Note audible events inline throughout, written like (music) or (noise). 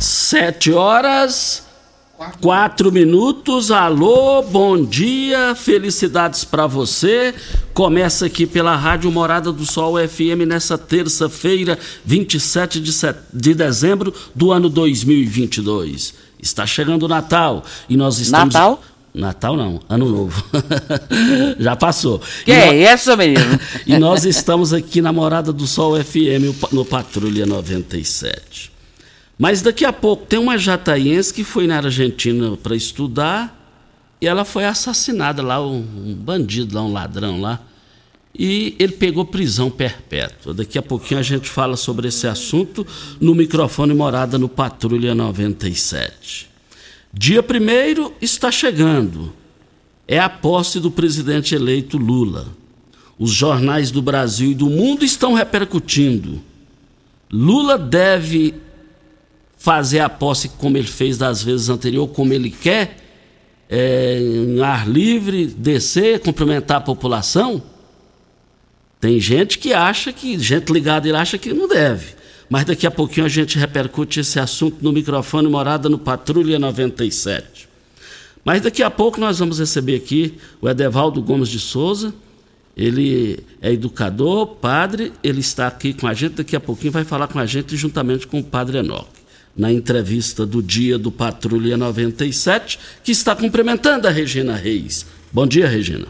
Sete horas, quatro minutos. Alô, bom dia, felicidades para você. Começa aqui pela Rádio Morada do Sol FM nessa terça-feira, 27 de, set... de dezembro do ano 2022. Está chegando o Natal e nós estamos. Natal? Natal não, Ano Novo. (laughs) Já passou. Que é isso, menino? (laughs) e nós estamos aqui na Morada do Sol FM no Patrulha 97. Mas daqui a pouco tem uma jataiense que foi na Argentina para estudar e ela foi assassinada lá, um, um, bandido lá, um ladrão lá. E ele pegou prisão perpétua. Daqui a pouquinho a gente fala sobre esse assunto no microfone Morada no Patrulha 97. Dia 1 está chegando. É a posse do presidente eleito Lula. Os jornais do Brasil e do mundo estão repercutindo. Lula deve fazer a posse como ele fez das vezes anteriores, como ele quer, é, em ar livre, descer, cumprimentar a população? Tem gente que acha que, gente ligada, ele acha que não deve. Mas daqui a pouquinho a gente repercute esse assunto no microfone Morada no Patrulha 97. Mas daqui a pouco nós vamos receber aqui o Edevaldo Gomes de Souza. Ele é educador, padre, ele está aqui com a gente. Daqui a pouquinho vai falar com a gente juntamente com o padre Enoque na entrevista do dia do Patrulha 97, que está cumprimentando a Regina Reis. Bom dia, Regina.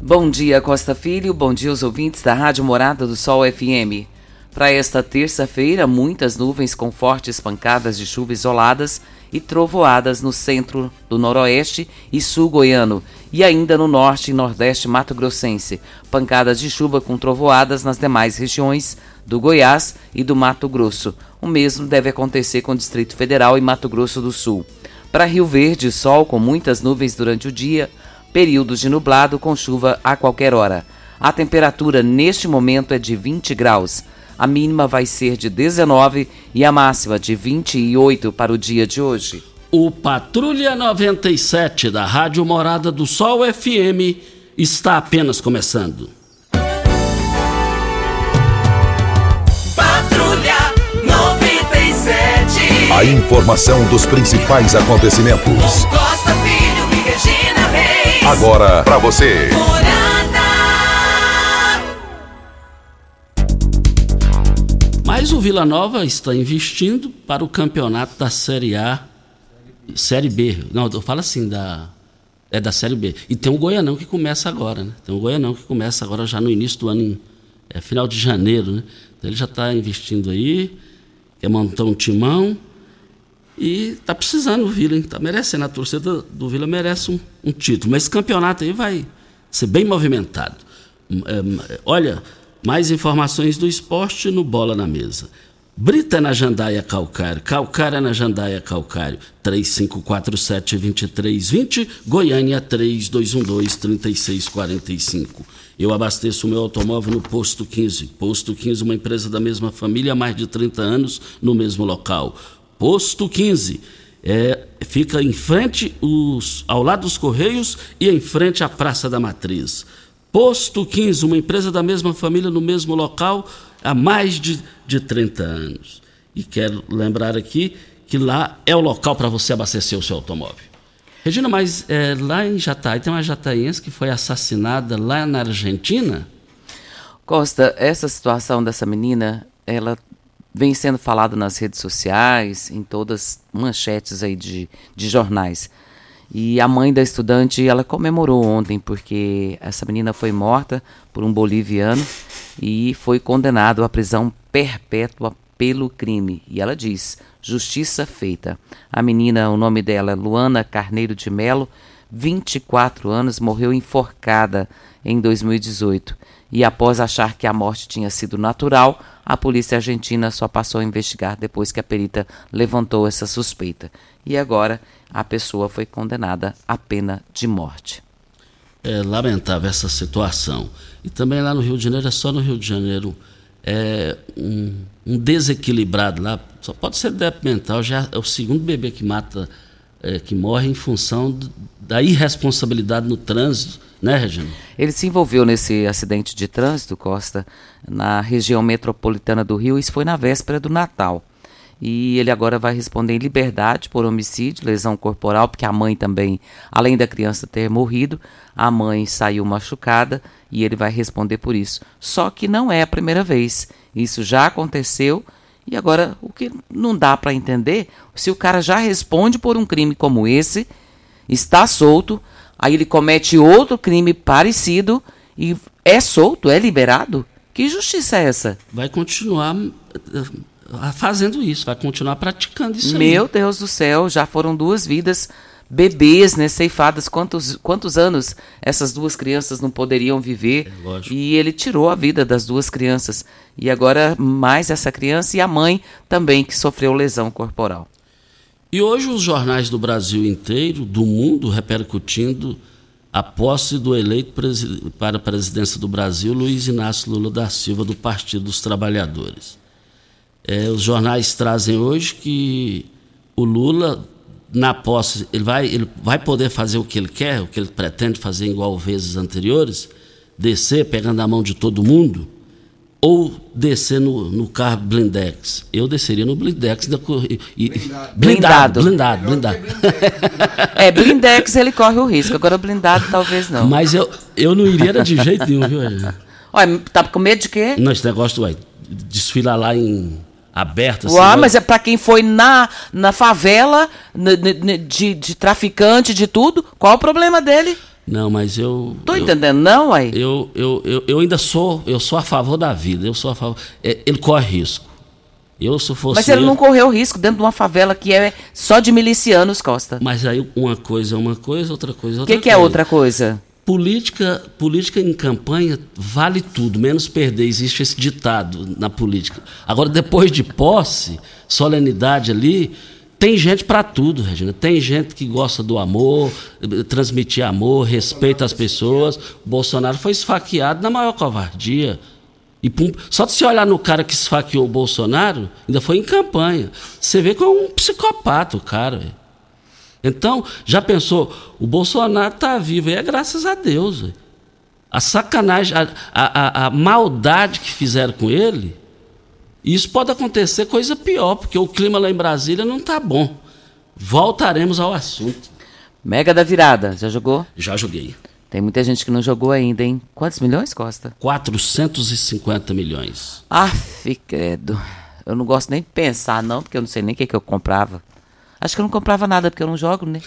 Bom dia, Costa Filho. Bom dia aos ouvintes da Rádio Morada do Sol FM. Para esta terça-feira, muitas nuvens com fortes pancadas de chuva isoladas e trovoadas no centro do noroeste e sul goiano e ainda no norte e nordeste mato-grossense. Pancadas de chuva com trovoadas nas demais regiões do Goiás e do Mato Grosso. O mesmo deve acontecer com o Distrito Federal e Mato Grosso do Sul. Para Rio Verde, sol com muitas nuvens durante o dia, períodos de nublado com chuva a qualquer hora. A temperatura neste momento é de 20 graus. A mínima vai ser de 19 e a máxima de 28 para o dia de hoje. O Patrulha 97 da Rádio Morada do Sol FM está apenas começando. A informação dos principais acontecimentos. Costa Filho e Regina Reis. Agora para você. Mas o Vila Nova está investindo para o campeonato da Série A, Série B. Não, eu falo assim, da, é da Série B. E tem o Goianão que começa agora, né? Tem o Goianão que começa agora já no início do ano, em, é, final de janeiro, né? Então ele já está investindo aí, quer montar um timão e está precisando o Vila, está merecendo. A torcida do Vila merece um, um, título. Mas esse campeonato aí vai ser bem movimentado. É, olha, mais informações do esporte no Bola na Mesa. Brita na Jandaia Calcário, Calcária na Jandaia Calcário, 3547-2320, Goiânia 3212-3645. Eu abasteço o meu automóvel no Posto 15. Posto 15, uma empresa da mesma família há mais de 30 anos, no mesmo local. Posto 15. É, fica em frente, os, ao lado dos Correios e em frente à Praça da Matriz. Posto 15, uma empresa da mesma família no mesmo local há mais de, de 30 anos. E quero lembrar aqui que lá é o local para você abastecer o seu automóvel. Regina, mas é, lá em Jataí tem uma jataiense que foi assassinada lá na Argentina? Costa, essa situação dessa menina, ela vem sendo falada nas redes sociais, em todas manchetes aí de, de jornais. E a mãe da estudante, ela comemorou ontem, porque essa menina foi morta por um boliviano e foi condenado à prisão perpétua pelo crime. E ela diz: justiça feita. A menina, o nome dela é Luana Carneiro de Melo, 24 anos, morreu enforcada em 2018. E após achar que a morte tinha sido natural, a polícia argentina só passou a investigar depois que a perita levantou essa suspeita. E agora a pessoa foi condenada à pena de morte. É lamentável essa situação. E também lá no Rio de Janeiro, é só no Rio de Janeiro, é um, um desequilibrado lá, só pode ser débito mental, já é o segundo bebê que mata, é, que morre em função da irresponsabilidade no trânsito, né, Regina? Ele se envolveu nesse acidente de trânsito, Costa, na região metropolitana do Rio, isso foi na véspera do Natal. E ele agora vai responder em liberdade por homicídio, lesão corporal, porque a mãe também, além da criança ter morrido, a mãe saiu machucada e ele vai responder por isso. Só que não é a primeira vez. Isso já aconteceu e agora o que não dá para entender, se o cara já responde por um crime como esse, está solto, aí ele comete outro crime parecido e é solto, é liberado? Que justiça é essa? Vai continuar fazendo isso, vai continuar praticando isso. Meu aí. Deus do céu, já foram duas vidas bebês, né, ceifadas. Quantos, quantos anos essas duas crianças não poderiam viver? É, e ele tirou a vida das duas crianças. E agora mais essa criança e a mãe também que sofreu lesão corporal. E hoje os jornais do Brasil inteiro, do mundo, repercutindo a posse do eleito para a presidência do Brasil, Luiz Inácio Lula da Silva, do Partido dos Trabalhadores. É, os jornais trazem hoje que o Lula, na posse, ele vai, ele vai poder fazer o que ele quer, o que ele pretende fazer igual vezes anteriores, descer pegando a mão de todo mundo, ou descer no, no carro blindex. Eu desceria no blindex. E, e, blindado. Blindado, blindado, blindado. É, blindex ele corre o risco, agora blindado talvez não. Mas eu, eu não iria de jeito nenhum, viu? Olha, tá com medo de quê? Não, esse negócio, ué, desfilar lá em aberta. Assim, mas é para quem foi na, na favela, de, de traficante, de tudo. Qual o problema dele? Não, mas eu. Tô eu, entendendo, não, aí. Eu, eu, eu, eu, ainda sou, eu sou a favor da vida. Eu sou a favor. É, ele corre risco. Eu se fosse. Mas ele eu, não correu risco dentro de uma favela que é só de milicianos, Costa. Mas aí uma coisa é uma coisa, outra coisa é outra que coisa. O que é outra coisa? Política, política em campanha vale tudo, menos perder. Existe esse ditado na política. Agora, depois de posse, solenidade ali, tem gente para tudo, Regina. Tem gente que gosta do amor, transmitir amor, respeita as pessoas. O Bolsonaro foi esfaqueado na maior covardia. E pum, só de se olhar no cara que esfaqueou o Bolsonaro, ainda foi em campanha. Você vê que é um psicopata o cara, velho. Então, já pensou, o Bolsonaro está vivo, e é graças a Deus. Véio. A sacanagem, a, a, a, maldade que fizeram com ele, isso pode acontecer coisa pior, porque o clima lá em Brasília não está bom. Voltaremos ao assunto. Mega da virada, já jogou? Já joguei. Tem muita gente que não jogou ainda, hein? Quantos milhões, Costa? 450 milhões. Aff, credo. Eu não gosto nem de pensar, não, porque eu não sei nem o que, que eu comprava. Acho que eu não comprava nada porque eu não jogo, né?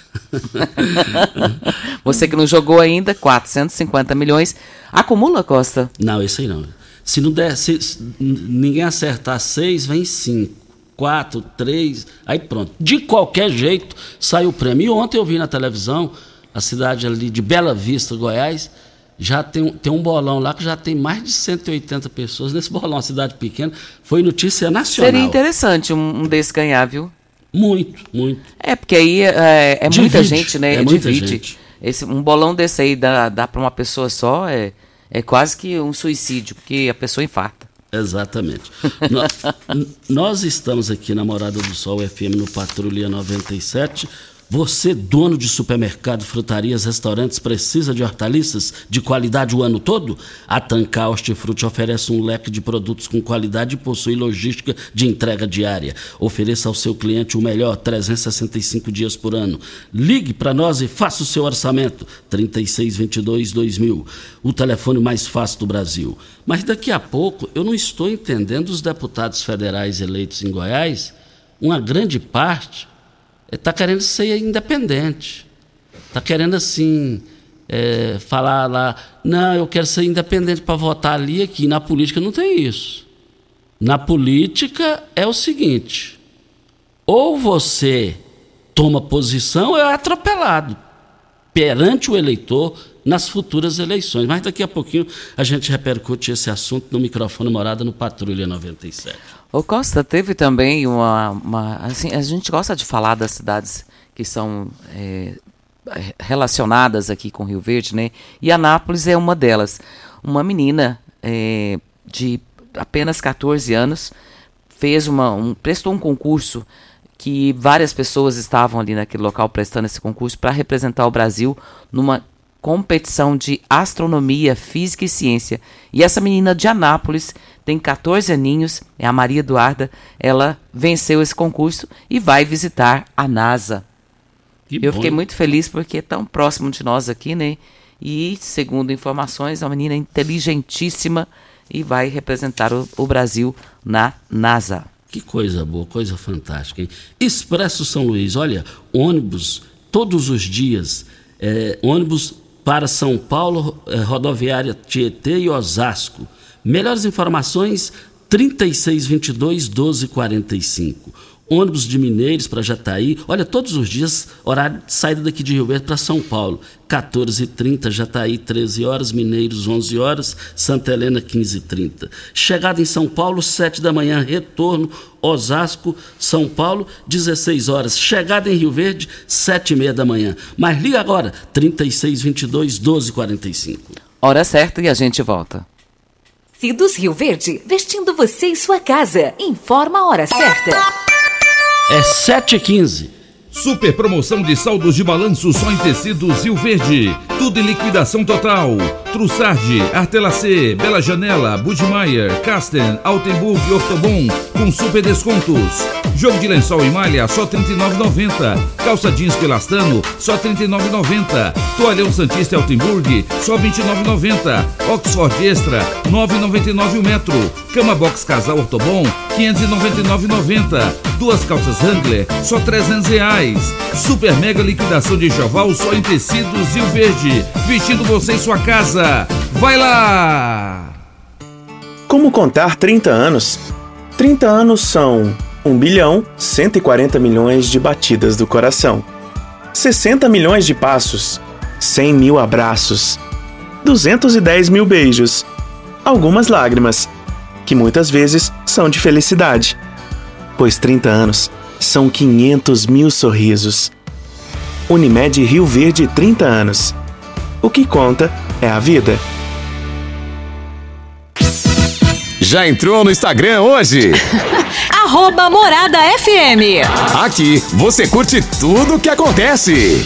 (laughs) Você que não jogou ainda, 450 milhões. Acumula, Costa? Não, isso aí não. Se não der, se, se ninguém acertar seis, vem cinco. Quatro, três, aí pronto. De qualquer jeito, sai o prêmio. E ontem eu vi na televisão, a cidade ali de Bela Vista, Goiás, já tem, tem um bolão lá que já tem mais de 180 pessoas nesse (laughs) bolão, uma cidade pequena. Foi notícia nacional. Seria interessante um, um desse ganhar, viu? Muito, muito. É, porque aí é, é muita gente, né? É muita Divide. gente. Esse, um bolão desse aí dá, dá para uma pessoa só, é, é quase que um suicídio, porque a pessoa infarta. Exatamente. nós, nós estamos aqui na Morada do Sol FM no Patrulha 97 você, dono de supermercado, frutarias, restaurantes, precisa de hortaliças de qualidade o ano todo? A Tancar Hortifruti oferece um leque de produtos com qualidade e possui logística de entrega diária. Ofereça ao seu cliente o melhor 365 dias por ano. Ligue para nós e faça o seu orçamento. 3622-2000. O telefone mais fácil do Brasil. Mas daqui a pouco eu não estou entendendo os deputados federais eleitos em Goiás. Uma grande parte está querendo ser independente. Está querendo, assim, é, falar lá, não, eu quero ser independente para votar ali aqui. Na política não tem isso. Na política é o seguinte: ou você toma posição ou é atropelado perante o eleitor nas futuras eleições. Mas daqui a pouquinho a gente repercute esse assunto no microfone Morada no Patrulha 97. O Costa teve também uma, uma, assim, a gente gosta de falar das cidades que são é, relacionadas aqui com Rio Verde, né? E Anápolis é uma delas. Uma menina é, de apenas 14 anos fez uma, um, prestou um concurso que várias pessoas estavam ali naquele local prestando esse concurso para representar o Brasil numa competição de astronomia, física e ciência. E essa menina de Anápolis tem 14 aninhos, é a Maria Eduarda. Ela venceu esse concurso e vai visitar a NASA. Que Eu bom. fiquei muito feliz porque é tão próximo de nós aqui, né? E, segundo informações, é uma menina inteligentíssima e vai representar o, o Brasil na NASA. Que coisa boa, coisa fantástica. Hein? Expresso São Luís, olha, ônibus todos os dias, é, ônibus para São Paulo, eh, rodoviária Tietê e Osasco. Melhores informações 3622 1245 ônibus de Mineiros para Jataí. Olha, todos os dias, horário de saída daqui de Rio Verde para São Paulo. 14h30, Jataí, 13 horas, Mineiros, 11 horas, Santa Helena, 15h30. Chegada em São Paulo, 7 da manhã, retorno, Osasco, São Paulo, 16 horas. Chegada em Rio Verde, 7 e meia da manhã. Mas liga agora, 3622 1245. Hora certa e a gente volta. Cidos Rio Verde, vestindo você e sua casa. Informa a hora certa. É 7h15. Super promoção de saldos de balanço só em tecidos Rio Verde. Tudo em liquidação total. Trussardi, Artelacê, Bela Janela, Budmeier, Casten, Altenburg e Ortobon com super descontos. Jogo de lençol e malha só R$ 39,90. Calça jeans pelastano só R$ 39,90. Toalhão Santista Altenburg só R$ 29,90. Oxford Extra 9,99 o metro. Cama box casal Ortobon 599,90. Duas calças Wrangler só 300 reais. Super mega liquidação de enxoval só em tecidos Rio Verde. Vestindo você em sua casa. Vai lá! Como contar 30 anos? 30 anos são 1 bilhão 140 milhões de batidas do coração, 60 milhões de passos, 100 mil abraços, 210 mil beijos, algumas lágrimas, que muitas vezes são de felicidade, pois 30 anos são 500 mil sorrisos. Unimed Rio Verde 30 anos. O que conta é a vida. Já entrou no Instagram hoje? (laughs) Arroba Morada FM. Aqui você curte tudo o que acontece.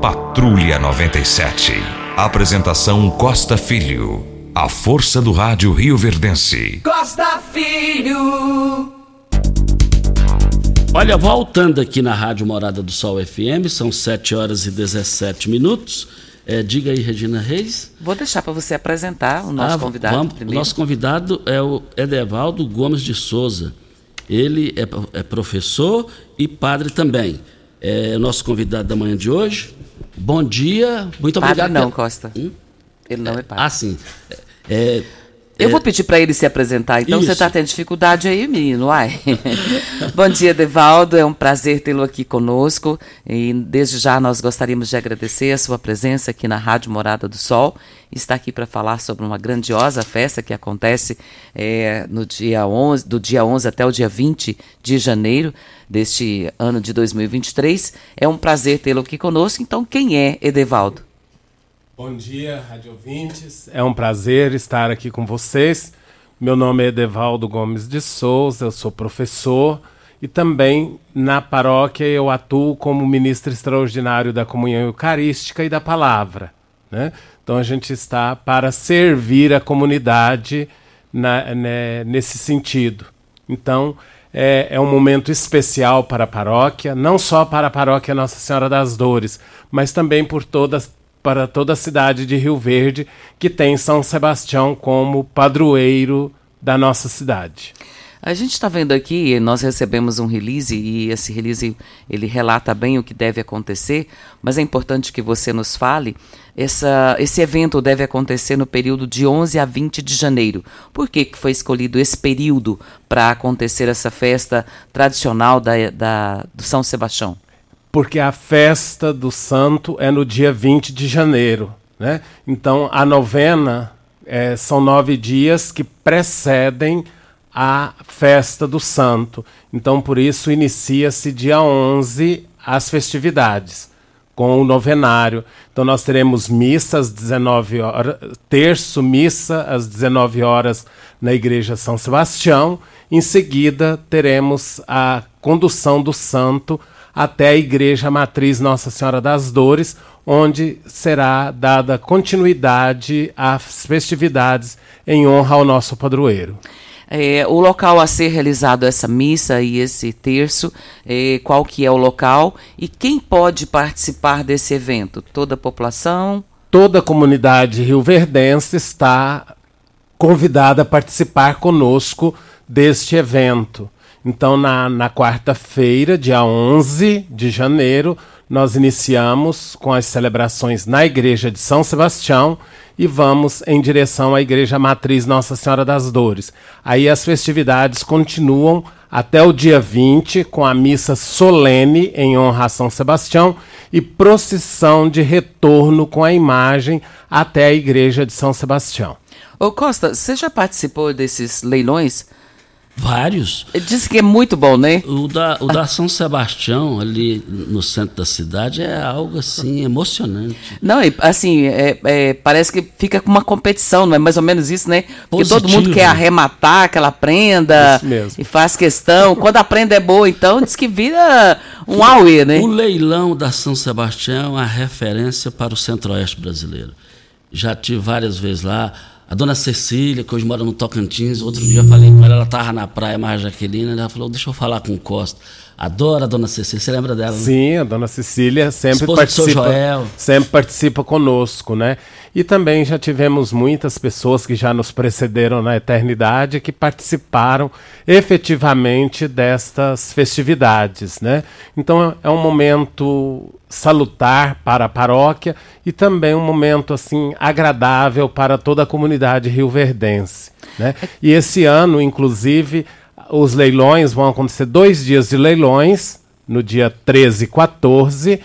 Patrulha 97. Apresentação Costa Filho. A força do rádio Rio Verdense. Costa Filho. Olha, voltando aqui na Rádio Morada do Sol FM, são 7 horas e 17 minutos. É, diga aí, Regina Reis. Vou deixar para você apresentar o nosso Ah, convidado vamos- primeiro. O nosso convidado é o Edevaldo Gomes de Souza. Ele é, é professor e padre também. É o nosso convidado da manhã de hoje. Bom dia, muito Padre obrigado. não, pela- Costa. Ele não é padre. Ah, sim. É, Eu é, vou pedir para ele se apresentar, então você Isso. está tendo dificuldade aí, menino, uai. (laughs) Bom dia, Devaldo, é um prazer tê-lo aqui conosco e desde já nós gostaríamos de agradecer a sua presença aqui na Rádio Morada do Sol. Está aqui para falar sobre uma grandiosa festa que acontece eh, no dia 11, do dia 11 até o dia 20 de janeiro deste ano de 2023. É um prazer tê-lo aqui conosco, então quem é Edevaldo? Bom dia, rádio ouvintes. É um prazer estar aqui com vocês. Meu nome é Edevaldo Gomes de Souza, eu sou professor e também na paróquia eu atuo como ministro extraordinário da comunhão eucarística e da palavra. Né? Então a gente está para servir a comunidade na- né, nesse sentido. Então é, é um momento especial para a paróquia, não só para a paróquia Nossa Senhora das Dores, mas também por todas para toda a cidade de Rio Verde, que tem São Sebastião como padroeiro da nossa cidade. A gente está vendo aqui, nós recebemos um release e esse release ele relata bem o que deve acontecer, mas é importante que você nos fale. Essa, esse evento deve acontecer no período de 11 a 20 de janeiro. Por que, que foi escolhido esse período para acontecer essa festa tradicional da, da, do São Sebastião? Porque a festa do santo é no dia 20 de janeiro. Né? Então, a novena eh, são nove dias que precedem a festa do santo. Então, por isso, inicia-se dia 11 as festividades com o novenário. Então nós teremos missa às 19 horas, terço missa às 19 horas na igreja São Sebastião. Em seguida teremos a condução do santo até a igreja matriz Nossa Senhora das Dores, onde será dada continuidade às festividades em honra ao nosso padroeiro. É, o local a ser realizado essa missa e esse terço, é, qual que é o local e quem pode participar desse evento? Toda a população? Toda a comunidade rioverdense está convidada a participar conosco deste evento. Então, na, na quarta-feira, dia 11 de janeiro, nós iniciamos com as celebrações na Igreja de São Sebastião e vamos em direção à Igreja Matriz Nossa Senhora das Dores. Aí as festividades continuam até o dia 20, com a missa solene em honra a São Sebastião e procissão de retorno com a imagem até a Igreja de São Sebastião. Ô Costa, você já participou desses leilões? Vários. Diz que é muito bom, né? O da, o da São Sebastião, ali no centro da cidade, é algo assim emocionante. Não, assim, é, é, parece que fica com uma competição, não é mais ou menos isso, né? Porque todo mundo quer arrematar aquela prenda Isso mesmo. e faz questão. Quando a prenda é boa, então, diz que vira um auê, né? O leilão da São Sebastião é uma referência para o centro-oeste brasileiro. Já tive várias vezes lá. A dona Cecília, que hoje mora no Tocantins, outro dia eu falei com ela, ela estava na praia mais Jaqueline, ela falou, deixa eu falar com o Costa. Adoro a dona Cecília, você lembra dela? né? Sim, a dona Cecília sempre Esposa participa, Joel. sempre participa conosco, né? E também já tivemos muitas pessoas que já nos precederam na eternidade que participaram efetivamente destas festividades, né? Então é um momento salutar para a paróquia e também um momento assim agradável para toda a comunidade rioverdense, né? E esse ano, inclusive, os leilões vão acontecer dois dias de leilões, no dia 13 e 14,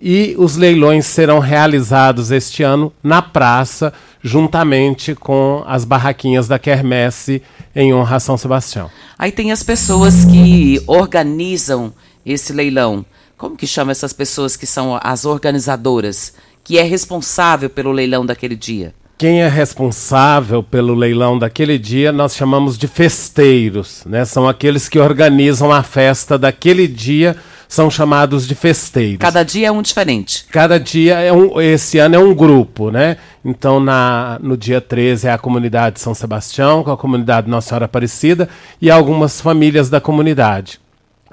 e os leilões serão realizados este ano na praça, juntamente com as barraquinhas da Quermesse em honra a São Sebastião. Aí tem as pessoas que organizam esse leilão. Como que chama essas pessoas que são as organizadoras? Que é responsável pelo leilão daquele dia? Quem é responsável pelo leilão daquele dia nós chamamos de festeiros, né? São aqueles que organizam a festa daquele dia, são chamados de festeiros. Cada dia é um diferente. Cada dia é um, esse ano é um grupo, né? Então na, no dia 13 é a comunidade São Sebastião, com a comunidade Nossa Senhora Aparecida e algumas famílias da comunidade.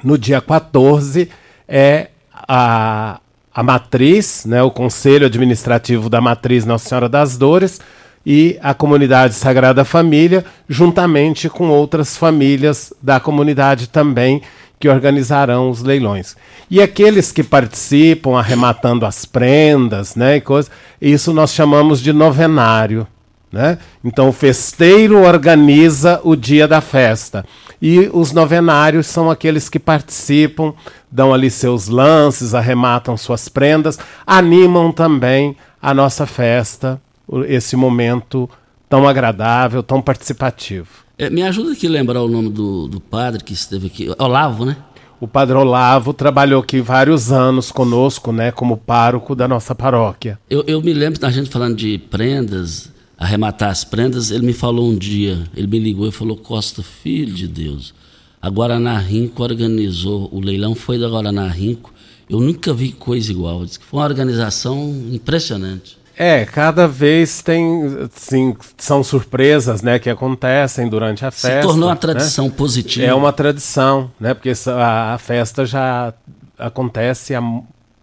No dia 14 é a, a matriz, né, o Conselho Administrativo da Matriz Nossa Senhora das Dores e a comunidade Sagrada Família, juntamente com outras famílias da comunidade também que organizarão os leilões. E aqueles que participam arrematando as prendas, né, e coisa, isso nós chamamos de novenário. Né? Então o festeiro organiza o dia da festa. E os novenários são aqueles que participam, dão ali seus lances, arrematam suas prendas, animam também a nossa festa, esse momento tão agradável, tão participativo. É, me ajuda aqui a lembrar o nome do, do padre que esteve aqui, Olavo, né? O padre Olavo trabalhou aqui vários anos conosco, né, como pároco da nossa paróquia. Eu, eu me lembro da gente falando de prendas, arrematar as prendas, ele me falou um dia, ele me ligou e falou, Costa, filho de Deus, a Guaraná Rinco organizou, o leilão foi da Guaraná Rinco, eu nunca vi coisa igual, Diz que foi uma organização impressionante. É, cada vez tem, sim, são surpresas, né, que acontecem durante a festa. Se tornou uma né? tradição positiva. É uma tradição, né, porque a, a festa já acontece há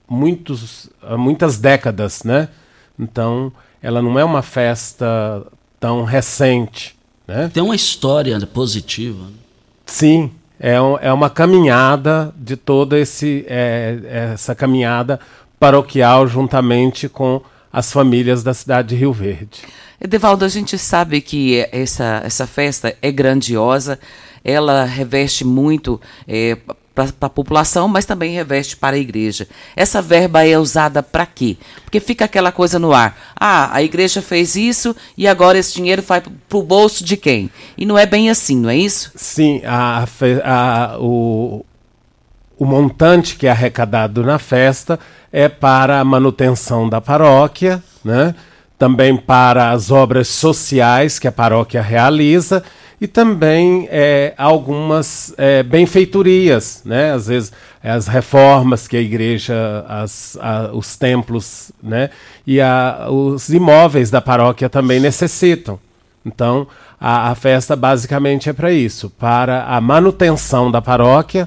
muitos, há muitas décadas, né? Então, ela não é uma festa tão recente, né? Tem uma história positiva. Sim, é, um, é uma caminhada de toda esse, é, essa caminhada paroquial juntamente com as famílias da cidade de Rio Verde. Edevaldo, a gente sabe que essa, essa festa é grandiosa, ela reveste muito é, para a população, mas também reveste para a igreja. Essa verba é usada para quê? Porque fica aquela coisa no ar. Ah, a igreja fez isso e agora esse dinheiro vai para o bolso de quem? E não é bem assim, não é isso? Sim, a, a, o, o montante que é arrecadado na festa é para a manutenção da paróquia, né? também para as obras sociais que a paróquia realiza e também é, algumas é, benfeitorias, né? às vezes é, as reformas que a igreja, as, a, os templos né? e a, os imóveis da paróquia também necessitam. Então, a, a festa basicamente é para isso, para a manutenção da paróquia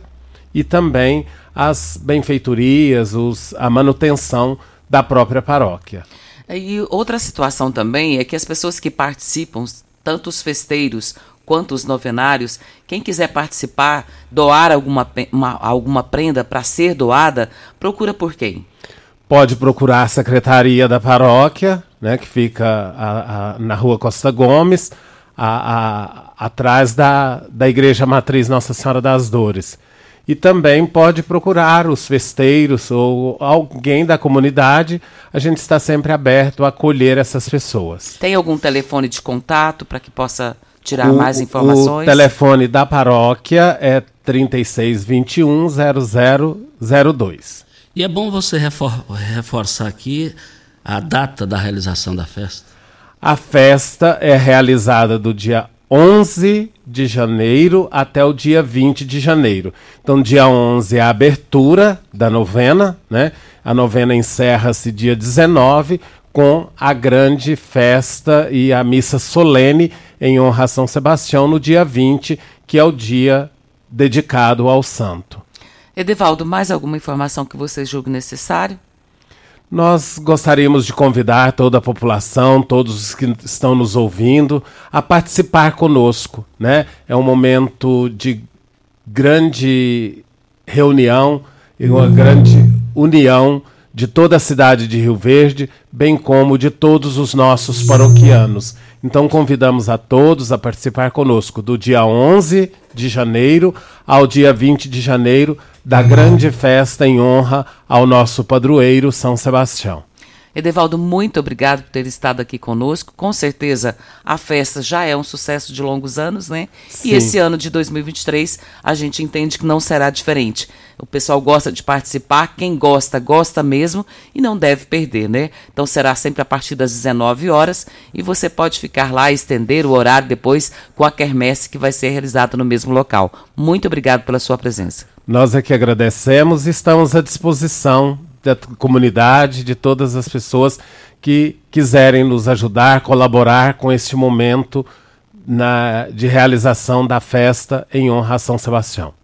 e também as benfeitorias, os, a manutenção da própria paróquia. E outra situação também é que as pessoas que participam, tanto os festeiros quanto os novenários, quem quiser participar, doar alguma, uma, alguma prenda para ser doada, procura por quem? Pode procurar a Secretaria da Paróquia, né, que fica a, a, na rua Costa Gomes, a, atrás da, da Igreja Matriz Nossa Senhora das Dores. E também pode procurar os festeiros ou alguém da comunidade. A gente está sempre aberto a acolher essas pessoas. Tem algum telefone de contato para que possa tirar o, mais informações? O telefone da paróquia é 3621 0002. E é bom você refor reforçar aqui a data da realização da festa. A festa é realizada do dia 11 de janeiro até o dia 20 de janeiro. Então, dia 11 é a abertura da novena, né? A novena encerra-se dia 19 com a grande festa e a missa solene em honra a São Sebastião no dia 20, que é o dia dedicado ao santo. Edevaldo, mais alguma informação que você julgue necessário? Nós gostaríamos de convidar toda a população, todos os que estão nos ouvindo, a participar conosco. Né? É um momento de grande reunião e uma grande união de toda a cidade de Rio Verde, bem como de todos os nossos paroquianos. Então convidamos a todos a participar conosco do dia 11 de janeiro ao dia 20 de janeiro da grande festa em honra ao nosso padroeiro São Sebastião. Edevaldo, muito obrigado por ter estado aqui conosco. Com certeza a festa já é um sucesso de longos anos, né? Sim. E esse ano de 2023 a gente entende que não será diferente. O pessoal gosta de participar, quem gosta, gosta mesmo e não deve perder, né? Então será sempre a partir das 19 horas e você pode ficar lá e estender o horário depois com a quermesse que vai ser realizada no mesmo local. Muito obrigado pela sua presença. Nós é que agradecemos e estamos à disposição da comunidade, de todas as pessoas que quiserem nos ajudar, colaborar com este momento na, de realização da festa em honra a São Sebastião.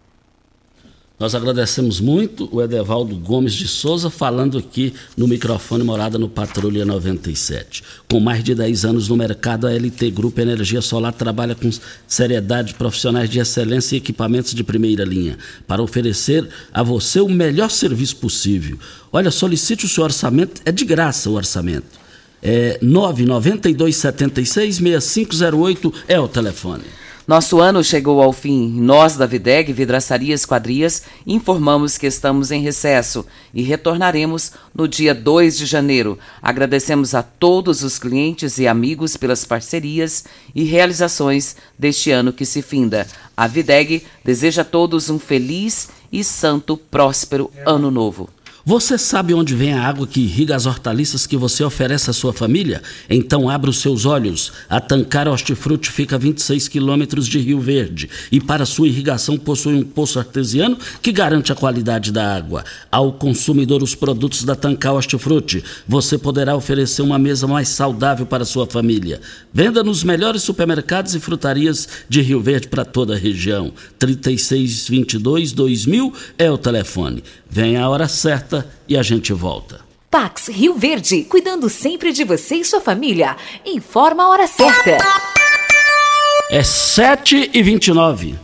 Nós agradecemos muito o Edevaldo Gomes de Souza falando aqui no microfone Morada no Patrulha 97. Com mais de 10 anos no mercado, a LT Grupo Energia Solar trabalha com seriedade, profissionais de excelência e equipamentos de primeira linha para oferecer a você o melhor serviço possível. Olha, solicite o seu orçamento, é de graça o orçamento. É 992 76 6508 é o telefone. Nosso ano chegou ao fim. Nós, da Videg Vidraçaria Esquadrias, informamos que estamos em recesso e retornaremos no dia 2 de janeiro. Agradecemos a todos os clientes e amigos pelas parcerias e realizações deste ano que se finda. A Videg deseja a todos um feliz e santo, próspero ano novo. Você sabe onde vem a água que irriga as hortaliças que você oferece à sua família? Então abra os seus olhos. A Tancar Hortifruti fica a 26 quilômetros de Rio Verde e para sua irrigação possui um poço artesiano que garante a qualidade da água. Ao consumidor os produtos da Tancar Hortifruti, você poderá oferecer uma mesa mais saudável para sua família. Venda nos melhores supermercados e frutarias de Rio Verde para toda a região. 3622 2000 é o telefone. Vem a hora certa e a gente volta. Pax Rio Verde, cuidando sempre de você e sua família. Informa a hora certa. É 7 e 29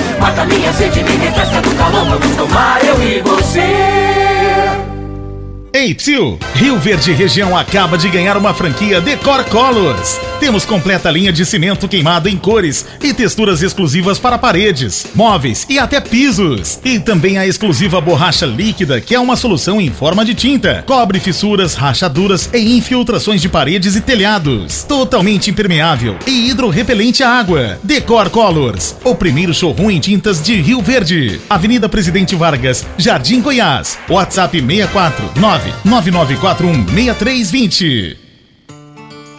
Mata minha sede, me refresca do calor Vamos tomar eu e você Ei, Psil! Rio Verde Região acaba de ganhar uma franquia Decor Colors. Temos completa linha de cimento queimado em cores e texturas exclusivas para paredes, móveis e até pisos. E também a exclusiva borracha líquida, que é uma solução em forma de tinta. Cobre fissuras, rachaduras e infiltrações de paredes e telhados. Totalmente impermeável e hidrorrepelente à água. Decor Colors, o primeiro showroom em tintas de Rio Verde. Avenida Presidente Vargas, Jardim Goiás. WhatsApp 649 99416320.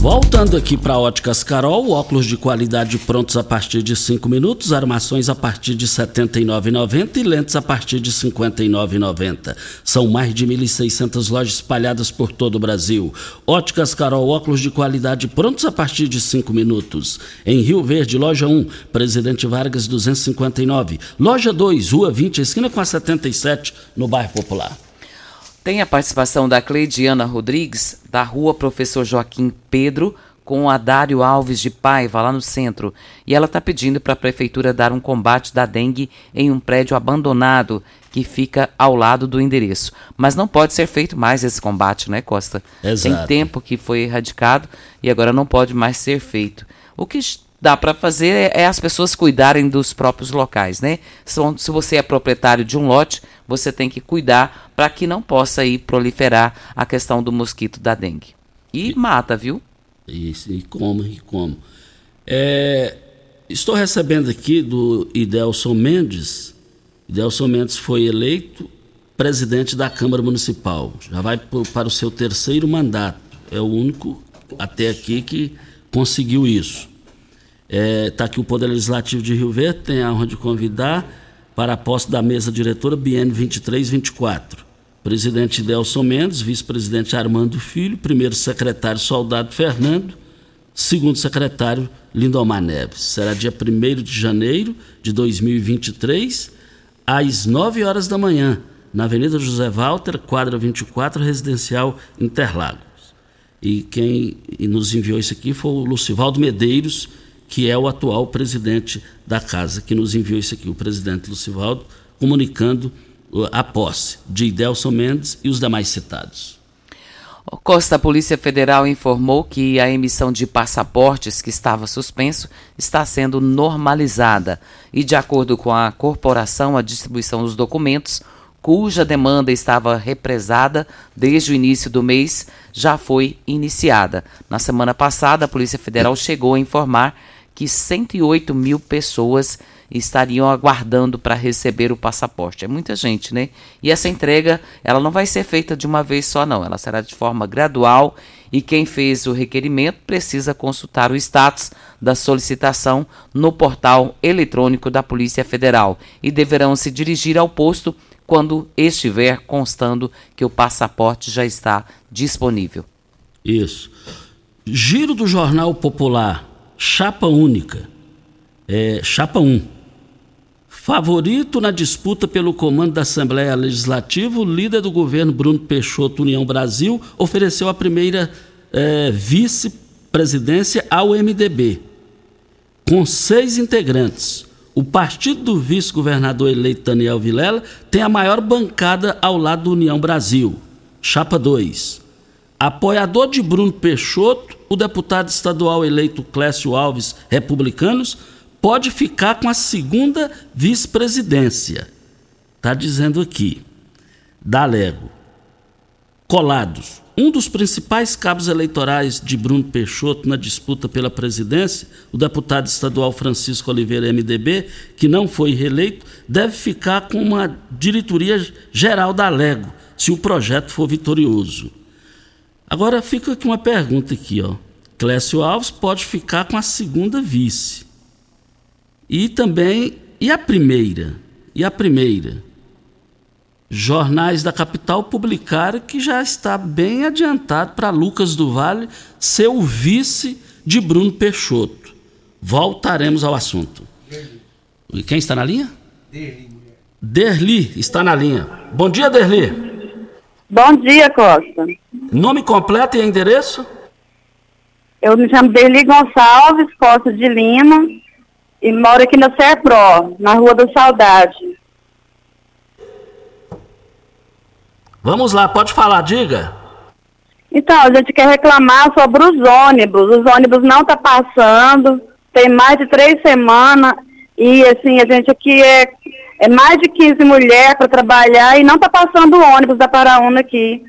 Voltando aqui para Óticas Carol, óculos de qualidade prontos a partir de 5 minutos, armações a partir de R$ 79,90 e lentes a partir de R$ 59,90. São mais de 1.600 lojas espalhadas por todo o Brasil. Óticas Carol, óculos de qualidade prontos a partir de 5 minutos. Em Rio Verde, loja 1, Presidente Vargas 259. Loja 2, Rua 20, esquina com a 77, no bairro Popular. Tem a participação da Cleidiana Rodrigues, da rua Professor Joaquim Pedro, com a Dário Alves de Paiva, lá no centro. E ela está pedindo para a prefeitura dar um combate da dengue em um prédio abandonado que fica ao lado do endereço. Mas não pode ser feito mais esse combate, né, Costa? Exato. Tem tempo que foi erradicado e agora não pode mais ser feito. O que dá para fazer é, é as pessoas cuidarem dos próprios locais, né? Se você é proprietário de um lote, você tem que cuidar para que não possa ir proliferar a questão do mosquito da dengue. E, e mata, viu? Isso, e como, e como. É, estou recebendo aqui do Idelson Mendes. Idelson Mendes foi eleito presidente da Câmara Municipal. Já vai para o seu terceiro mandato. É o único até aqui que conseguiu isso. Está é, tá aqui o Poder Legislativo de Rio Verde, tem a honra de convidar para a posse da mesa diretora BN 23-24. Presidente Delson Mendes, vice-presidente Armando Filho, primeiro secretário Soldado Fernando, segundo secretário Lindomar Neves. Será dia 1 de janeiro de 2023, às 9 horas da manhã, na Avenida José Walter, quadra 24, residencial Interlagos. E quem nos enviou isso aqui foi o Lucivaldo Medeiros, que é o atual presidente da casa, que nos enviou isso aqui, o presidente Lucivaldo, comunicando uh, a posse de Idelson Mendes e os demais citados. Costa, a Polícia Federal informou que a emissão de passaportes que estava suspenso está sendo normalizada e, de acordo com a corporação, a distribuição dos documentos, cuja demanda estava represada desde o início do mês, já foi iniciada. Na semana passada, a Polícia Federal chegou a informar que 108 mil pessoas estariam aguardando para receber o passaporte. É muita gente, né? E essa entrega, ela não vai ser feita de uma vez só, não. Ela será de forma gradual e quem fez o requerimento precisa consultar o status da solicitação no portal eletrônico da Polícia Federal e deverão se dirigir ao posto quando estiver constando que o passaporte já está disponível. Isso. Giro do Jornal Popular chapa única, é, chapa 1. Favorito na disputa pelo comando da Assembleia Legislativa, o líder do governo Bruno Peixoto, União Brasil, ofereceu a primeira é, vice-presidência ao MDB, com seis integrantes. O partido do vice-governador eleito Daniel Vilela tem a maior bancada ao lado do União Brasil, chapa 2. Apoiador de Bruno Peixoto, o deputado estadual eleito Clécio Alves, republicanos, pode ficar com a segunda vice-presidência. Está dizendo aqui. Dalego. Colados. Um dos principais cabos eleitorais de Bruno Peixoto na disputa pela presidência, o deputado estadual Francisco Oliveira MDB, que não foi reeleito, deve ficar com uma diretoria geral da Lego, se o projeto for vitorioso. Agora fica aqui uma pergunta aqui, ó. Clécio Alves pode ficar com a segunda vice. E também, e a primeira? E a primeira? Jornais da capital publicaram que já está bem adiantado para Lucas do Vale ser o vice de Bruno Peixoto. Voltaremos ao assunto. E quem está na linha? Derli. Derli está na linha. Bom dia, Derli. Bom dia, Costa. Nome completo e endereço? Eu me chamo Deli Gonçalves Costa de Lima e moro aqui na Serpro, na Rua da Saudade. Vamos lá, pode falar, diga. Então, a gente quer reclamar sobre os ônibus. Os ônibus não estão tá passando, tem mais de três semanas e assim, a gente aqui é é mais de 15 mulheres para trabalhar e não está passando o ônibus da Paraúna aqui.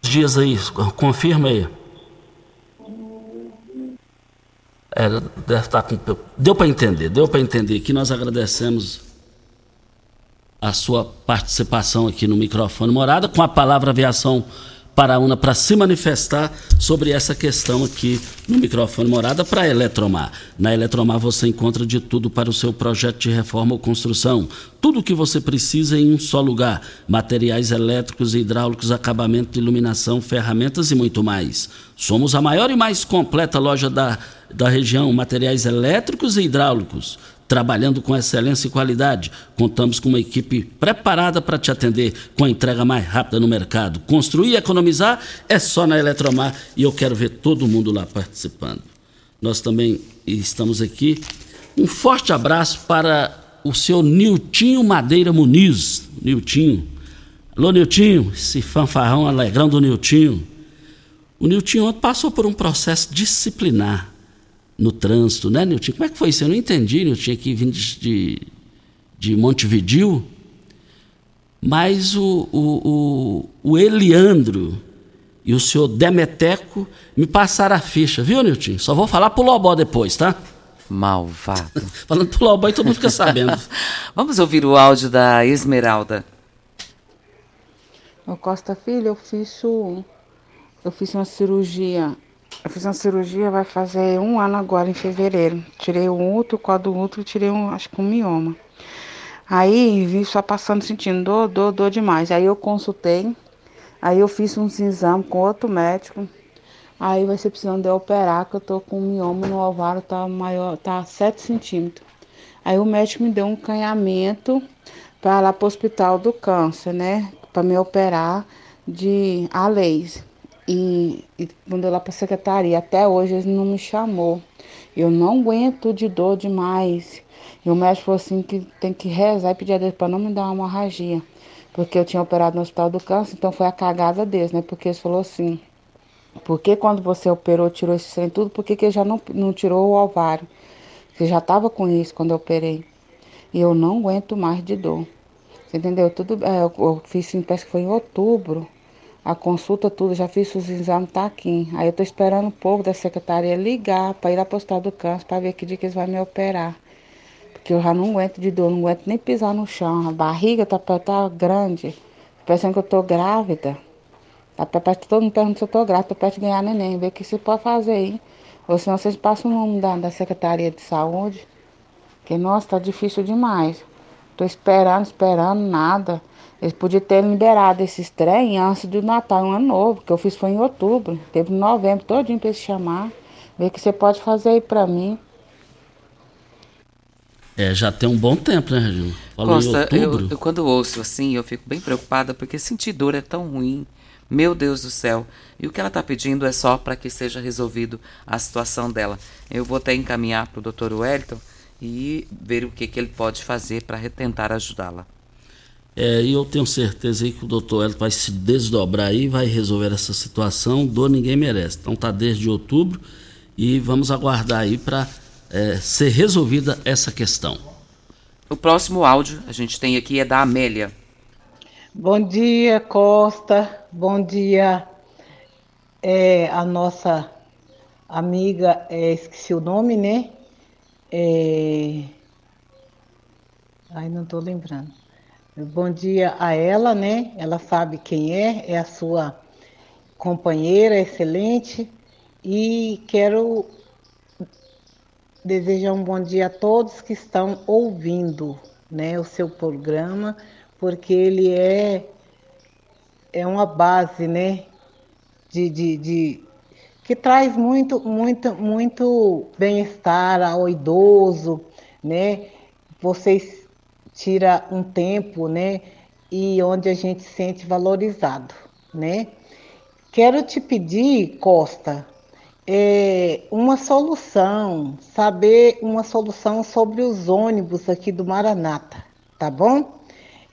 Dias aí, confirma aí. É, deve estar tá com... Deu para entender, deu para entender que nós agradecemos a sua participação aqui no microfone morada com a palavra aviação Paraúna para se manifestar sobre essa questão aqui no microfone morada para a Eletromar. Na Eletromar você encontra de tudo para o seu projeto de reforma ou construção. Tudo o que você precisa em um só lugar: materiais elétricos e hidráulicos, acabamento, iluminação, ferramentas e muito mais. Somos a maior e mais completa loja da, da região, materiais elétricos e hidráulicos trabalhando com excelência e qualidade. Contamos com uma equipe preparada para te atender com a entrega mais rápida no mercado. Construir e economizar é só na Eletromar e eu quero ver todo mundo lá participando. Nós também estamos aqui. Um forte abraço para o seu Niltinho Madeira Muniz. Niltinho. Alô, Niltinho, esse fanfarrão alegrão do Niltinho. O Niltinho passou por um processo disciplinar no trânsito, né, Niltinho? Como é que foi isso? Eu não entendi, Niltinho, aqui vindo de, de Montevidil. Mas o, o, o, o Eliandro e o senhor Demeteco me passaram a ficha, viu, Niltinho? Só vou falar pro Lobó depois, tá? Malvado. (laughs) Falando pro Lobó e todo mundo fica sabendo. (laughs) Vamos ouvir o áudio da Esmeralda. Ô Costa Filho, eu fiz eu fiz uma cirurgia. Eu fiz uma cirurgia, vai fazer um ano agora, em fevereiro. Tirei um útero, o colo do útero, tirei um, acho que um mioma. Aí vi só passando, sentindo dor, dor, dor demais. Aí eu consultei, aí eu fiz uns exames com outro médico. Aí vai ser precisando de operar, que eu tô com um mioma no ovário, tá maior, tá 7 centímetros. Aí o médico me deu um canhamento para lá pro hospital do câncer, né? Para me operar de a laser. E, e mandou lá pra secretaria. Até hoje ele não me chamou. Eu não aguento de dor demais. E o médico falou assim que tem que rezar e pedir a Deus para não me dar uma hemorragia. Porque eu tinha operado no hospital do câncer, então foi a cagada deles, né? Porque eles falou assim, por que quando você operou, tirou esse sangue tudo, por que, que já não, não tirou o ovário? Você já estava com isso quando eu operei. E eu não aguento mais de dor. Você entendeu? Tudo, é, eu, eu fiz, parece que foi em outubro, a consulta, tudo, já fiz os exames, tá aqui. Aí eu tô esperando um pouco da secretaria ligar para ir lá hospital do câncer para ver que dia que eles vão me operar. Porque eu já não aguento de dor, não aguento nem pisar no chão. A barriga tá, tá grande, parecendo que eu tô grávida. Tá perto, todo mundo pergunta se eu tô grávida, tô perto de ganhar neném, ver o que você pode fazer aí. Ou senão vocês passam o nome da, da Secretaria de Saúde. Que, nossa, tá difícil demais. Tô esperando, esperando, nada. Eles podiam ter liberado esses trem antes do Natal, um ano novo, que eu fiz foi em outubro. Teve novembro todinho para eles chamar. Ver o que você pode fazer aí para mim. É, já tem um bom tempo, né, Regina? Falou Costa, eu, eu, quando ouço assim, eu fico bem preocupada, porque sentir dor é tão ruim. Meu Deus do céu. E o que ela está pedindo é só para que seja resolvido a situação dela. Eu vou até encaminhar para o doutor Wellington e ver o que, que ele pode fazer para tentar ajudá-la. É, e eu tenho certeza aí que o doutor Wellington vai se desdobrar aí, vai resolver essa situação. Dor ninguém merece. Então tá desde outubro e vamos aguardar aí para é, ser resolvida essa questão. O próximo áudio a gente tem aqui é da Amélia. Bom dia, Costa. Bom dia, é, a nossa amiga, é, esqueci o nome, né? É... Ai, não estou lembrando. Bom dia a ela, né? Ela sabe quem é, é a sua companheira excelente. E quero desejar um bom dia a todos que estão ouvindo né, o seu programa porque ele é, é uma base, né? De, de, de que traz muito, muito, muito bem-estar ao idoso, né? Vocês tira um tempo, né? E onde a gente se sente valorizado, né? Quero te pedir, Costa, é, uma solução, saber uma solução sobre os ônibus aqui do Maranata, tá bom?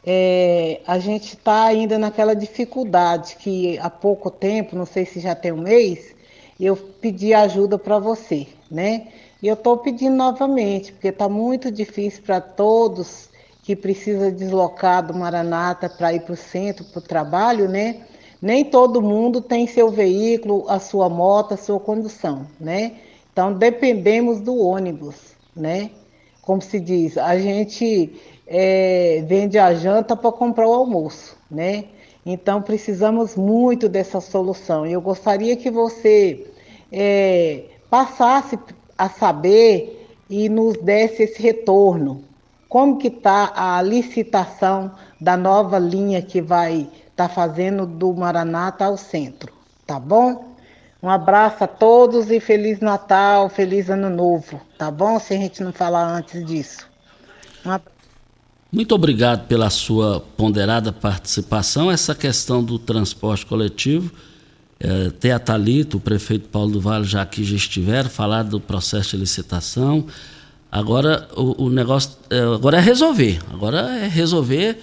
é, a gente está ainda naquela dificuldade que há pouco tempo, não sei se já tem um mês, eu pedi ajuda para você, né? E eu estou pedindo novamente, porque está muito difícil para todos que precisam deslocar do Maranata para ir para o centro, para o trabalho, né? Nem todo mundo tem seu veículo, a sua moto, a sua condução, né? Então dependemos do ônibus, né? Como se diz, a gente é, vende a janta para comprar o almoço, né? Então precisamos muito dessa solução. Eu gostaria que você é, passasse a saber e nos desse esse retorno. Como que está a licitação da nova linha que vai estar tá fazendo do Maranata ao centro, tá bom? Um abraço a todos e Feliz Natal, Feliz Ano Novo, tá bom? Se a gente não falar antes disso. Um. Muito obrigado pela sua ponderada participação. Essa questão do transporte coletivo, é, ter a Thalita, o prefeito Paulo do Vale já aqui já estiveram, falar do processo de licitação. Agora o, o negócio é, agora é resolver. Agora é resolver.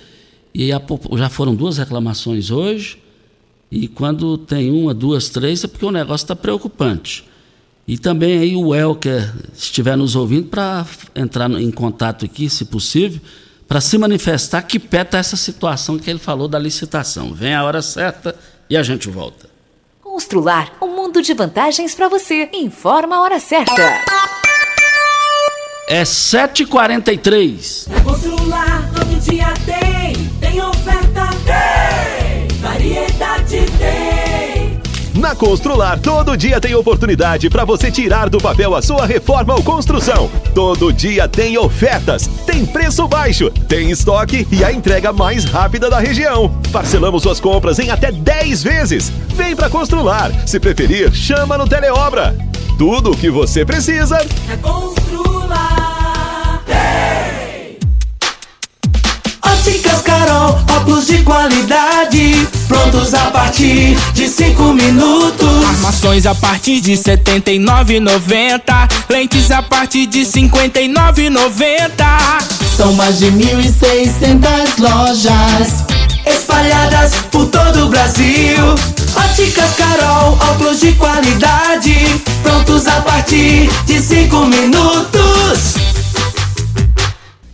E a, já foram duas reclamações hoje. E quando tem uma, duas, três, é porque o negócio está preocupante. E também aí o Elker estiver nos ouvindo para entrar em contato aqui, se possível, para se manifestar que peta essa situação que ele falou da licitação. Vem a hora certa e a gente volta. Constrular um mundo de vantagens para você. Informa a hora certa. É 7h43. Constrular todo dia tem, tem oferta, tem, variedade tem. Na Constrular, todo dia tem oportunidade para você tirar do papel a sua reforma ou construção. Todo dia tem ofertas, tem preço baixo, tem estoque e a entrega mais rápida da região. Parcelamos suas compras em até 10 vezes. Vem para Constrular. Se preferir, chama no Teleobra. Tudo o que você precisa É Constrular tem. Óticas Carol, óculos de qualidade, prontos a partir de 5 minutos. Armações a partir de R$ 79,90. Lentes a partir de R$ 59,90. São mais de 1.600 lojas espalhadas por todo o Brasil. Óticas Carol, óculos de qualidade, prontos a partir de 5 minutos.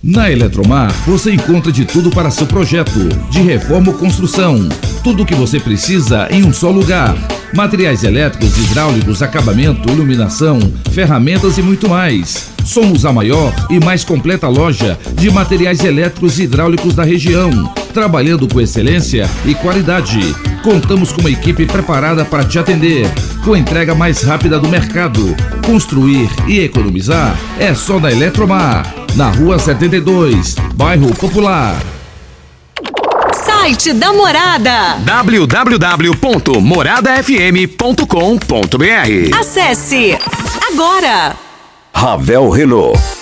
Na Eletromar, você encontra de tudo para seu projeto, de reforma ou construção. Tudo o que você precisa em um só lugar. Materiais elétricos, hidráulicos, acabamento, iluminação, ferramentas e muito mais. Somos a maior e mais completa loja de materiais elétricos e hidráulicos da região, trabalhando com excelência e qualidade. Contamos com uma equipe preparada para te atender, com a entrega mais rápida do mercado. Construir e economizar é só na Eletromar, na Rua 72, Bairro Popular. Site da Morada. www.moradafm.com.br Acesse agora. Ravel Renault.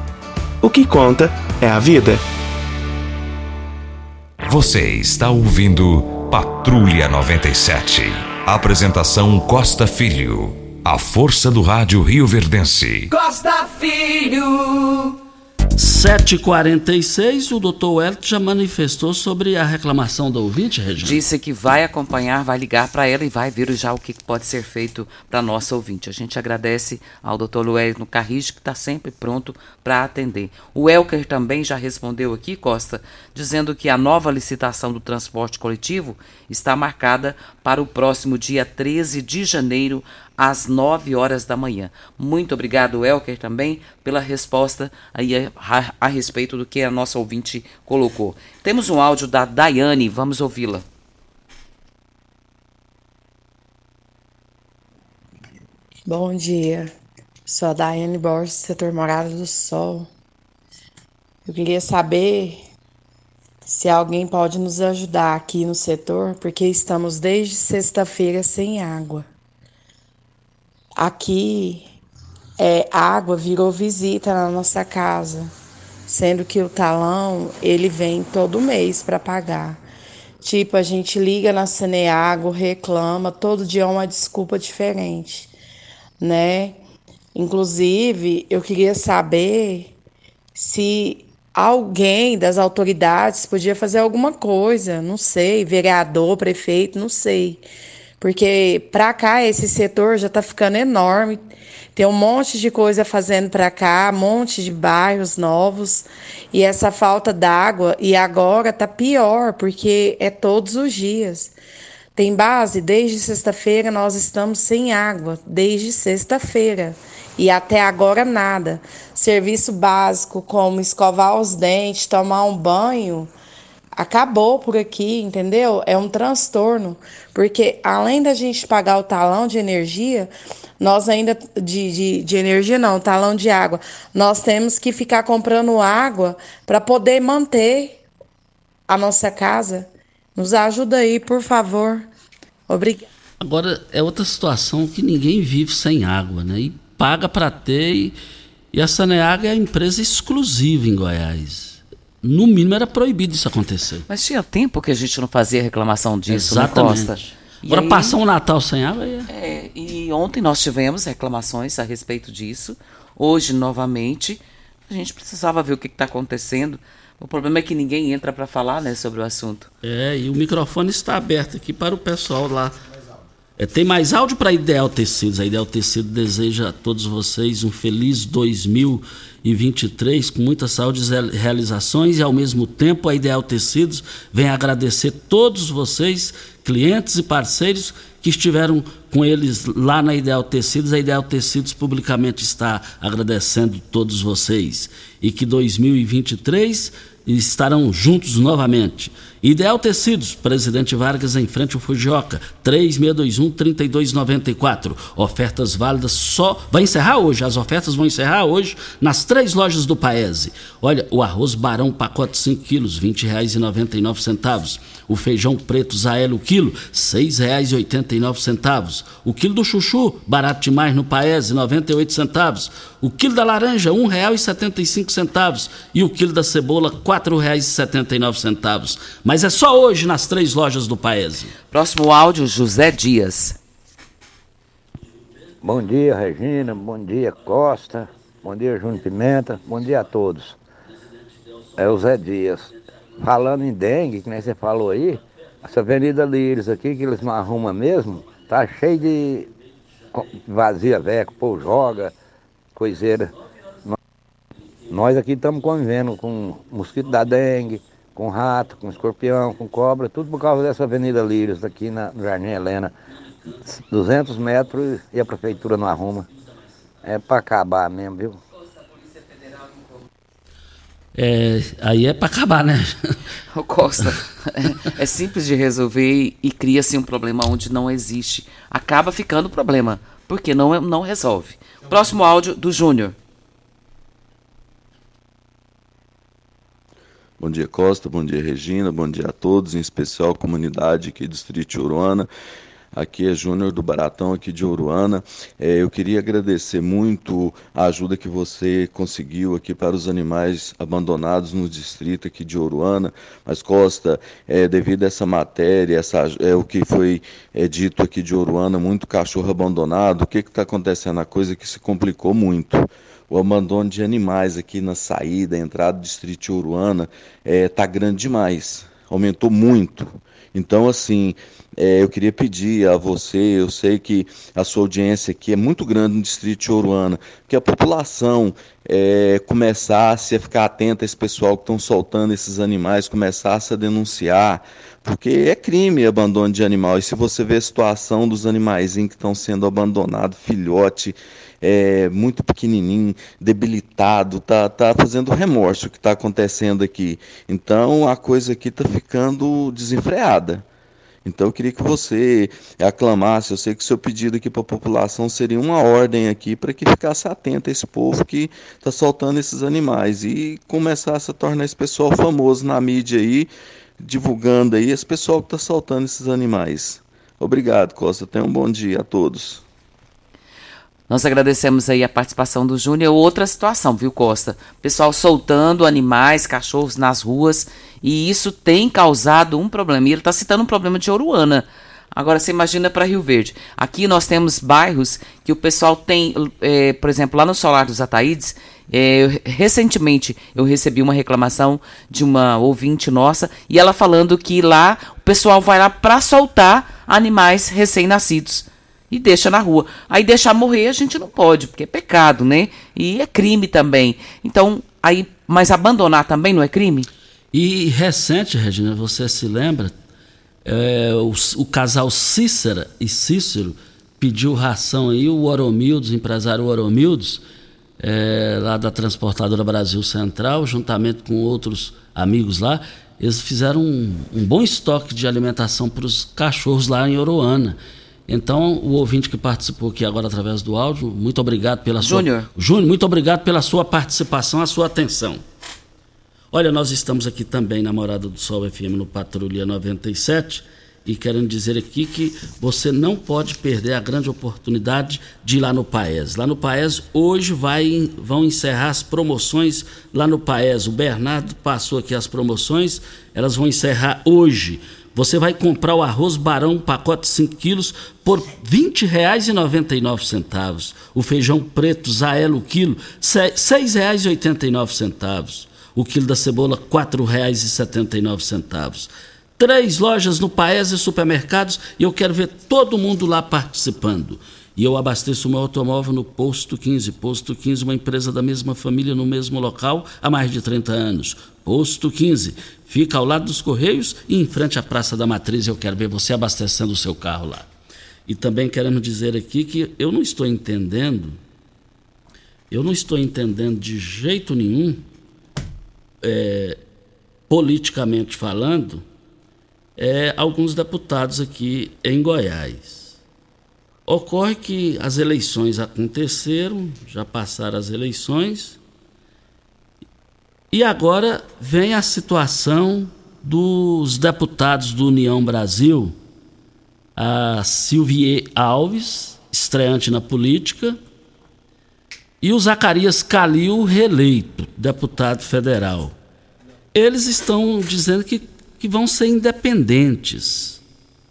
O que conta é a vida. Você está ouvindo Patrulha 97. Apresentação Costa Filho. A força do rádio Rio Verdense. Costa Filho. 7h46, o doutor Wellington já manifestou sobre a reclamação do ouvinte, Regina. Disse que vai acompanhar, vai ligar para ela e vai ver já o que pode ser feito para nossa ouvinte. A gente agradece ao doutor Wellington Carrijo, que está sempre pronto para atender. O Elker também já respondeu aqui, Costa, dizendo que a nova licitação do transporte coletivo está marcada para o próximo dia 13 de janeiro, às 9 horas da manhã. Muito obrigado, Elker, também pela resposta aí a, a, a respeito do que a nossa ouvinte colocou. Temos um áudio da Daiane, vamos ouvi-la. Bom dia, sou a Daiane Borges, setor Morada do Sol. Eu queria saber se alguém pode nos ajudar aqui no setor, porque estamos desde sexta-feira sem água. Aqui, é, água virou visita na nossa casa. sendo que o talão ele vem todo mês para pagar. Tipo, a gente liga na Ceneago, reclama, todo dia é uma desculpa diferente, né? Inclusive, eu queria saber se alguém das autoridades podia fazer alguma coisa, não sei, vereador, prefeito, não sei. Porque para cá esse setor já está ficando enorme. Tem um monte de coisa fazendo para cá, um monte de bairros novos. E essa falta d'água, e agora tá pior, porque é todos os dias. Tem base, desde sexta-feira nós estamos sem água, desde sexta-feira. E até agora nada. Serviço básico como escovar os dentes, tomar um banho, acabou por aqui, entendeu? É um transtorno, porque além da gente pagar o talão de energia, nós ainda de, de, de energia não, talão de água, nós temos que ficar comprando água para poder manter a nossa casa. Nos ajuda aí, por favor. Obrigada. Agora é outra situação que ninguém vive sem água, né? E paga para ter e, e a Saneaga é a empresa exclusiva em Goiás no mínimo era proibido isso acontecer. Mas tinha tempo que a gente não fazia reclamação disso, né, Exatamente. Né, Agora passar um Natal sem água. Ia... É-, é, e ontem nós tivemos reclamações a respeito disso. Hoje, novamente, a gente precisava ver o que está acontecendo. O problema é que ninguém entra para falar né, sobre o assunto. É, e o microfone está aberto aqui para o pessoal lá. É, tem mais áudio para Ideal Tecidos. A Ideal Tecido deseja a todos vocês um feliz 2020 2023 com muita saúde e realizações e ao mesmo tempo a Ideal Tecidos vem agradecer todos vocês, clientes e parceiros que estiveram com eles lá na Ideal Tecidos. A Ideal Tecidos publicamente está agradecendo todos vocês e que 2023 estarão juntos novamente. Ideal Tecidos, Presidente Vargas em frente ao Fujioka, 3621-3294. Ofertas válidas só. Vai encerrar hoje, as ofertas vão encerrar hoje nas três lojas do Paese. Olha, o arroz Barão, pacote 5 quilos, R$ 20,99. O feijão preto Zaelo, quilo, R$ 6,89. O quilo do chuchu, barato demais no Paese, 98 centavos. O quilo da laranja, R$ 1,75. E o quilo da cebola, R$ 4,79. Mas é só hoje nas três lojas do Paese. Próximo áudio, José Dias. Bom dia, Regina. Bom dia, Costa. Bom dia, Júnior Pimenta. Bom dia a todos. É o Zé Dias. Falando em dengue, que nem você falou aí, essa Avenida Lírios aqui, que eles não arrumam mesmo, tá cheio de vazia velha, pô, joga, coiseira. Nós aqui estamos convivendo com mosquito da dengue, com rato, com escorpião, com cobra, tudo por causa dessa Avenida Lírios, aqui na Jardim Helena. 200 metros e a prefeitura não arruma. É para acabar mesmo, viu? É, aí é para acabar, né? (laughs) O Costa, é, é, simples de resolver e cria-se um problema onde não existe. Acaba ficando problema, porque não, não resolve. Próximo áudio do Júnior. Bom dia, Costa. Bom dia, Regina. Bom dia a todos, em especial a comunidade aqui do Distrito Uruana. Aqui é Júnior do Baratão, aqui de Uruana. É, eu queria agradecer muito a ajuda que você conseguiu aqui para os animais abandonados no distrito aqui de Uruana. Mas, Costa, é, devido a essa matéria, essa, é, o que foi é, dito aqui de Uruana, muito cachorro abandonado, o que está acontecendo? A coisa que se complicou muito o abandono de animais aqui na saída, entrada do distrito de Uruana, está é, tá grande demais, aumentou muito. Então, assim, é, eu queria pedir a você, eu sei que a sua audiência aqui é muito grande no distrito de que a população é, começasse a ficar atenta a esse pessoal que estão soltando esses animais, começasse a denunciar, porque é crime abandono de animal. E se você vê a situação dos animais que estão sendo abandonados, filhote, é, muito pequenininho, debilitado, tá, tá fazendo remorso o que está acontecendo aqui. Então a coisa aqui está ficando desenfreada. Então eu queria que você aclamasse, eu sei que o seu pedido aqui para a população seria uma ordem aqui para que ficasse atento a esse povo que está soltando esses animais e começasse a tornar esse pessoal famoso na mídia aí, divulgando aí esse pessoal que está soltando esses animais. Obrigado, Costa. Tenha um bom dia a todos. Nós agradecemos aí a participação do Júnior. Outra situação, viu, Costa? Pessoal soltando animais, cachorros nas ruas, e isso tem causado um problema. E ele está citando um problema de Oruana. Agora você imagina para Rio Verde. Aqui nós temos bairros que o pessoal tem, é, por exemplo, lá no Solar dos Ataídes, é, recentemente eu recebi uma reclamação de uma ouvinte nossa e ela falando que lá o pessoal vai lá para soltar animais recém-nascidos e deixa na rua. Aí deixar morrer a gente não pode, porque é pecado, né? E é crime também. Então, aí, mas abandonar também não é crime? E recente, Regina, você se lembra? É, o, o, casal Cícera e Cícero pediu ração aí, o Oromildos, empresário Oromildos, é, lá da Transportadora Brasil Central, juntamente com outros amigos lá, eles fizeram um, um bom estoque de alimentação para os cachorros lá em Oroana. Então, o ouvinte que participou aqui agora através do áudio, muito obrigado pela Júnior. sua. Júnior, muito obrigado pela sua participação, a sua atenção. Olha, nós estamos aqui também na Morada do Sol FM no Patrulha 97 e querendo dizer aqui que você não pode perder a grande oportunidade de ir lá no Paes. Lá no Paes hoje vai, vão encerrar as promoções lá no Paes. O Bernardo passou aqui as promoções, elas vão encerrar hoje. Você vai comprar o arroz barão, pacote 5 quilos, por R$ 20,99. O feijão preto, Zaelo, quilo, R$ 6,89 o quilo da cebola R$ 4,79. Três lojas no Paes e supermercados e eu quero ver todo mundo lá participando. E eu abasteço o meu automóvel no Posto 15. Posto 15, uma empresa da mesma família no mesmo local há mais de 30 anos. Posto 15. Fica ao lado dos Correios e em frente à Praça da Matriz. Eu quero ver você abastecendo o seu carro lá. E também queremos dizer aqui que eu não estou entendendo, eu não estou entendendo de jeito nenhum é, politicamente falando, é, alguns deputados aqui em Goiás. Ocorre que as eleições aconteceram, já passaram as eleições, e agora vem a situação dos deputados do União Brasil, a Silvie Alves, estreante na política, e o Zacarias Calil, reeleito, deputado federal. Eles estão dizendo que, que vão ser independentes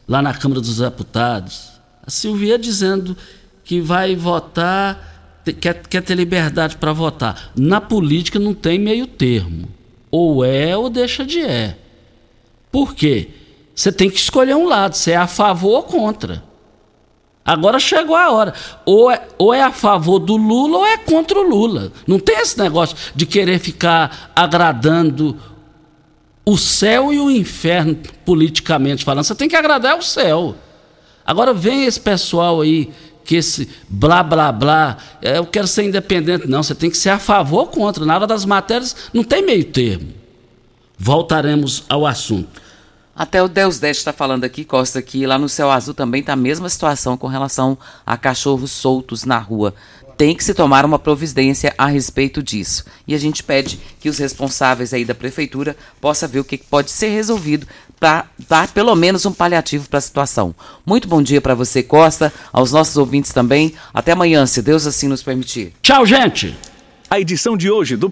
lá na Câmara dos Deputados. Silvia dizendo que vai votar, quer, quer ter liberdade para votar. Na política não tem meio termo. Ou é ou deixa de é. Por quê? Você tem que escolher um lado, se é a favor ou contra. Agora chegou a hora. Ou é, ou é a favor do Lula ou é contra o Lula. Não tem esse negócio de querer ficar agradando o céu e o inferno politicamente falando. Você tem que agradar o céu. Agora vem esse pessoal aí que esse blá blá blá, é, eu quero ser independente. Não, você tem que ser a favor ou contra. Na hora das matérias não tem meio termo. Voltaremos ao assunto. Até o Deus 10 está falando aqui, Costa, que lá no Céu Azul também está a mesma situação com relação a cachorros soltos na rua. Tem que se tomar uma providência a respeito disso. E a gente pede que os responsáveis aí da prefeitura possam ver o que pode ser resolvido para dar pelo menos um paliativo para a situação. Muito bom dia para você, Costa, aos nossos ouvintes também. Até amanhã, se Deus assim nos permitir. Tchau, gente! A edição de hoje do